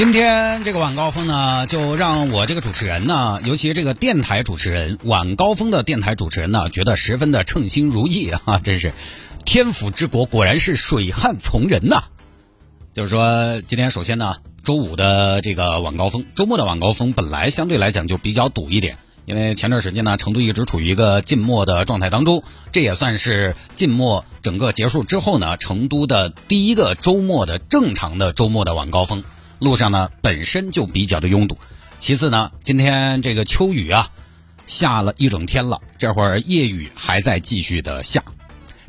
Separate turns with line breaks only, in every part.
今天这个晚高峰呢，就让我这个主持人呢，尤其这个电台主持人晚高峰的电台主持人呢，觉得十分的称心如意啊！真是天府之国，果然是水旱从人呐。就是说，今天首先呢，周五的这个晚高峰，周末的晚高峰本来相对来讲就比较堵一点，因为前段时间呢，成都一直处于一个静默的状态当中，这也算是静默整个结束之后呢，成都的第一个周末的正常的周末的晚高峰。路上呢本身就比较的拥堵，其次呢，今天这个秋雨啊，下了一整天了，这会儿夜雨还在继续的下。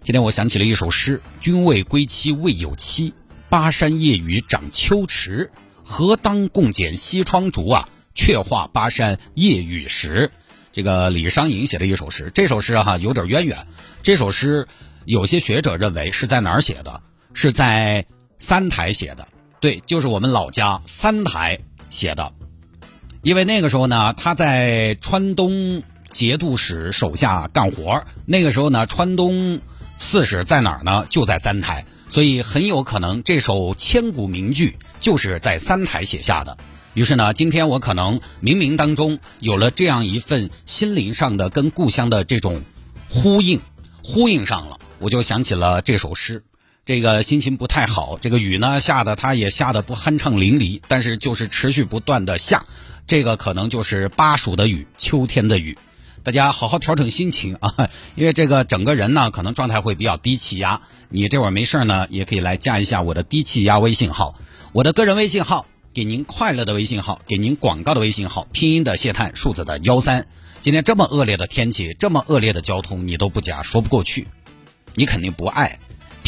今天我想起了一首诗：“君未归期未有期，巴山夜雨涨秋池。何当共剪西窗烛啊，却话巴山夜雨时。”这个李商隐写的一首诗，这首诗哈有点渊源。这首诗有些学者认为是在哪儿写的？是在三台写的。对，就是我们老家三台写的，因为那个时候呢，他在川东节度使手下干活那个时候呢，川东刺史在哪儿呢？就在三台，所以很有可能这首千古名句就是在三台写下的。于是呢，今天我可能冥冥当中有了这样一份心灵上的跟故乡的这种呼应，呼应上了，我就想起了这首诗。这个心情不太好，这个雨呢下的，它也下的不酣畅淋漓，但是就是持续不断的下，这个可能就是巴蜀的雨，秋天的雨。大家好好调整心情啊，因为这个整个人呢可能状态会比较低气压。你这会儿没事呢，也可以来加一下我的低气压微信号，我的个人微信号，给您快乐的微信号，给您广告的微信号，拼音的谢探，数字的幺三。今天这么恶劣的天气，这么恶劣的交通，你都不加，说不过去，你肯定不爱。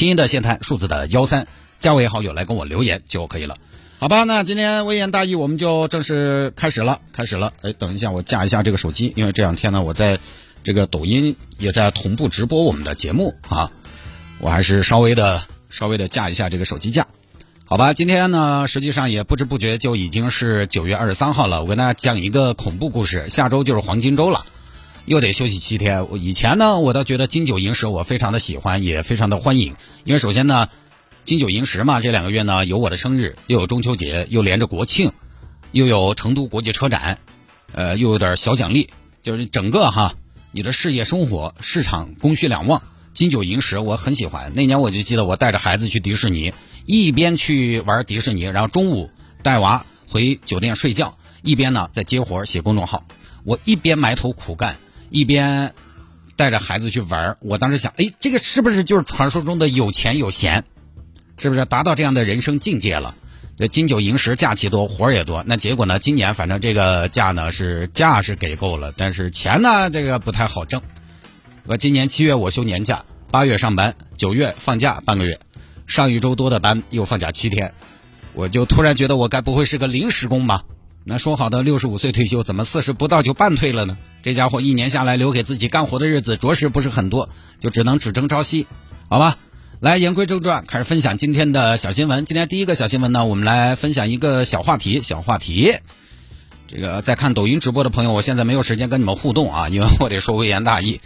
音的谢探，数字的幺三，加为好友来跟我留言就可以了，好吧？那今天微言大义我们就正式开始了，开始了。哎，等一下，我架一下这个手机，因为这两天呢，我在这个抖音也在同步直播我们的节目啊，我还是稍微的稍微的架一下这个手机架，好吧？今天呢，实际上也不知不觉就已经是九月二十三号了，我跟大家讲一个恐怖故事，下周就是黄金周了。又得休息七天。我以前呢，我倒觉得金九银十我非常的喜欢，也非常的欢迎。因为首先呢，金九银十嘛，这两个月呢有我的生日，又有中秋节，又连着国庆，又有成都国际车展，呃，又有点小奖励，就是整个哈，你的事业生活市场供需两旺。金九银十我很喜欢。那年我就记得我带着孩子去迪士尼，一边去玩迪士尼，然后中午带娃回酒店睡觉，一边呢在接活写公众号。我一边埋头苦干。一边带着孩子去玩我当时想，哎，这个是不是就是传说中的有钱有闲？是不是达到这样的人生境界了？这金九银十，假期多，活儿也多。那结果呢？今年反正这个假呢是假是给够了，但是钱呢这个不太好挣。我今年七月我休年假，八月上班，九月放假半个月，上一周多的班又放假七天，我就突然觉得我该不会是个临时工吧？那说好的六十五岁退休，怎么四十不到就半退了呢？这家伙一年下来留给自己干活的日子着实不是很多，就只能只争朝夕，好吧？来言归正传，开始分享今天的小新闻。今天第一个小新闻呢，我们来分享一个小话题，小话题。这个在看抖音直播的朋友，我现在没有时间跟你们互动啊，因为我得说微言大义，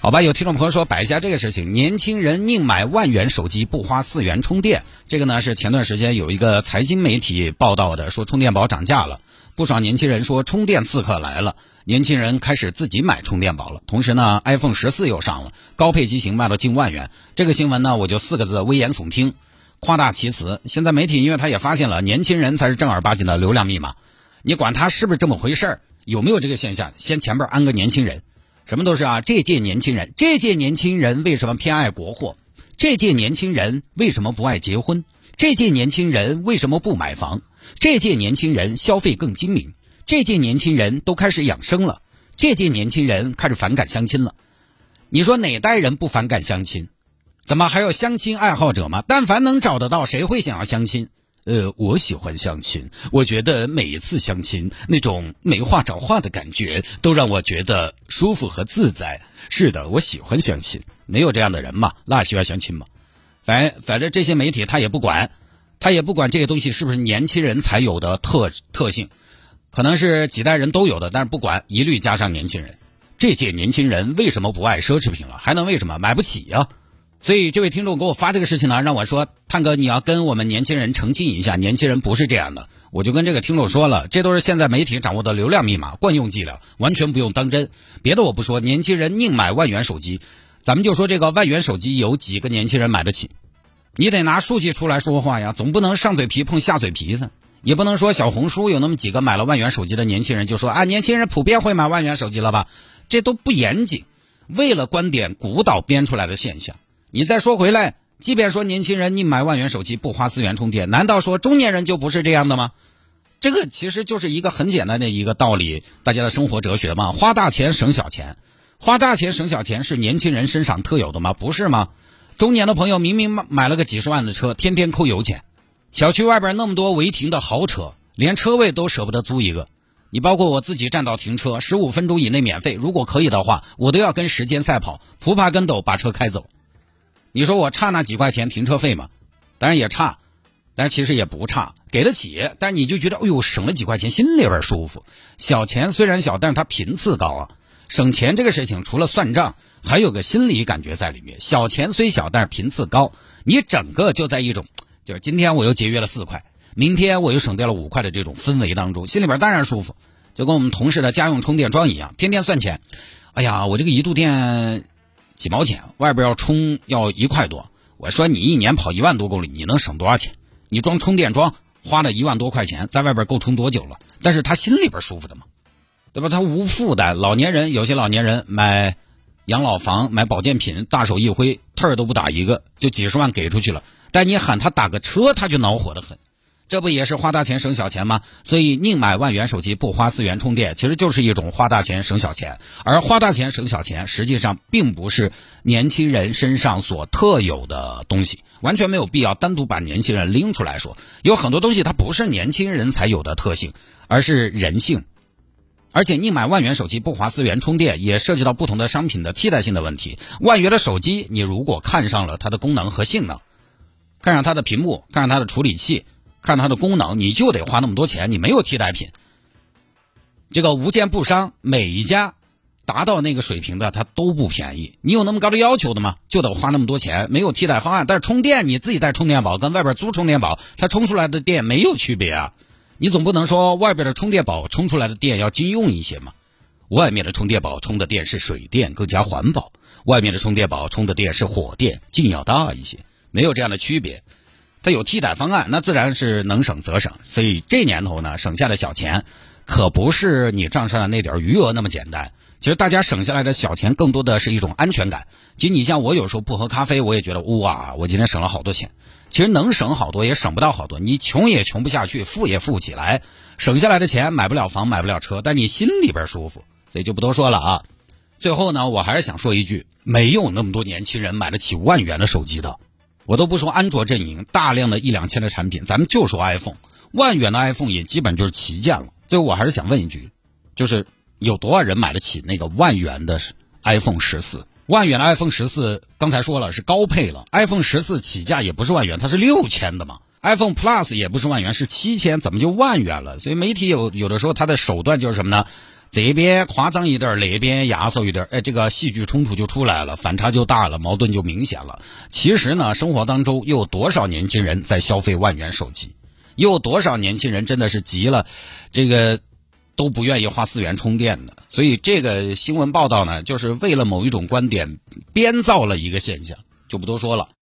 好吧？有听众朋友说摆一下这个事情，年轻人宁买万元手机不花四元充电，这个呢是前段时间有一个财经媒体报道的，说充电宝涨价了。不少年轻人说充电刺客来了，年轻人开始自己买充电宝了。同时呢，iPhone 十四又上了，高配机型卖到近万元。这个新闻呢，我就四个字：危言耸听，夸大其词。现在媒体因为他也发现了，年轻人才是正儿八经的流量密码。你管他是不是这么回事儿，有没有这个现象，先前边安个年轻人，什么都是啊。这届年轻人，这届年轻人为什么偏爱国货？这届年轻人为什么不爱结婚？这届年轻人为什么不买房？这届年轻人消费更精明，这届年轻人都开始养生了，这届年轻人开始反感相亲了。你说哪代人不反感相亲？怎么还有相亲爱好者吗？但凡能找得到，谁会想要相亲？呃，我喜欢相亲，我觉得每一次相亲那种没话找话的感觉，都让我觉得舒服和自在。是的，我喜欢相亲，没有这样的人嘛？那需要相亲吗？反反正这些媒体他也不管，他也不管这些东西是不是年轻人才有的特特性，可能是几代人都有的，但是不管，一律加上年轻人。这届年轻人为什么不爱奢侈品了？还能为什么买不起呀？所以这位听众给我发这个事情呢，让我说，探哥你要跟我们年轻人澄清一下，年轻人不是这样的。我就跟这个听众说了，这都是现在媒体掌握的流量密码、惯用伎俩，完全不用当真。别的我不说，年轻人宁买万元手机，咱们就说这个万元手机有几个年轻人买得起？你得拿数据出来说话呀，总不能上嘴皮碰下嘴皮子，也不能说小红书有那么几个买了万元手机的年轻人就说啊，年轻人普遍会买万元手机了吧？这都不严谨，为了观点鼓捣编出来的现象。你再说回来，即便说年轻人你买万元手机不花四元充电，难道说中年人就不是这样的吗？这个其实就是一个很简单的一个道理，大家的生活哲学嘛。花大钱省小钱，花大钱省小钱是年轻人身上特有的吗？不是吗？中年的朋友明明买了个几十万的车，天天扣油钱，小区外边那么多违停的豪车，连车位都舍不得租一个。你包括我自己占道停车，十五分钟以内免费，如果可以的话，我都要跟时间赛跑，扑爬跟斗把车开走。你说我差那几块钱停车费吗？当然也差，但其实也不差，给得起。但是你就觉得，哎呦，省了几块钱，心里边舒服。小钱虽然小，但是它频次高啊。省钱这个事情，除了算账，还有个心理感觉在里面。小钱虽小，但是频次高，你整个就在一种，就是今天我又节约了四块，明天我又省掉了五块的这种氛围当中，心里边当然舒服。就跟我们同事的家用充电桩一样，天天算钱。哎呀，我这个一度电。几毛钱，外边要充要一块多。我说你一年跑一万多公里，你能省多少钱？你装充电桩花了一万多块钱，在外边够充多久了？但是他心里边舒服的嘛，对吧？他无负担。老年人有些老年人买养老房、买保健品，大手一挥，特儿都不打一个，就几十万给出去了。但你喊他打个车，他就恼火的很。这不也是花大钱省小钱吗？所以宁买万元手机不花四元充电，其实就是一种花大钱省小钱。而花大钱省小钱，实际上并不是年轻人身上所特有的东西，完全没有必要单独把年轻人拎出来说。有很多东西它不是年轻人才有的特性，而是人性。而且宁买万元手机不花四元充电，也涉及到不同的商品的替代性的问题。万元的手机，你如果看上了它的功能和性能，看上它的屏幕，看上它的处理器。看它的功能，你就得花那么多钱，你没有替代品。这个无奸不商，每一家达到那个水平的，它都不便宜。你有那么高的要求的吗？就得花那么多钱，没有替代方案。但是充电，你自己带充电宝，跟外边租充电宝，它充出来的电没有区别啊。你总不能说外边的充电宝充出来的电要经用一些嘛？外面的充电宝充的电是水电，更加环保；外面的充电宝充的电是火电，劲要大一些，没有这样的区别。它有替代方案，那自然是能省则省。所以这年头呢，省下的小钱，可不是你账上的那点余额那么简单。其实大家省下来的小钱，更多的是一种安全感。其实你像我有时候不喝咖啡，我也觉得哇，我今天省了好多钱。其实能省好多，也省不到好多。你穷也穷不下去，富也富不起来。省下来的钱买不了房，买不了车，但你心里边舒服，所以就不多说了啊。最后呢，我还是想说一句，没有那么多年轻人买得起万元的手机的。我都不说安卓阵营大量的一两千的产品，咱们就说 iPhone，万元的 iPhone 也基本就是旗舰了。最后我还是想问一句，就是有多少人买得起那个万元的 iPhone 十四？万元的 iPhone 十四，刚才说了是高配了，iPhone 十四起价也不是万元，它是六千的嘛。iPhone Plus 也不是万元，是七千，怎么就万元了？所以媒体有有的时候它的手段就是什么呢？这边夸张一点，那边压缩一点，哎，这个戏剧冲突就出来了，反差就大了，矛盾就明显了。其实呢，生活当中又有多少年轻人在消费万元手机？又有多少年轻人真的是急了，这个都不愿意花四元充电的？所以这个新闻报道呢，就是为了某一种观点编造了一个现象，就不多说了。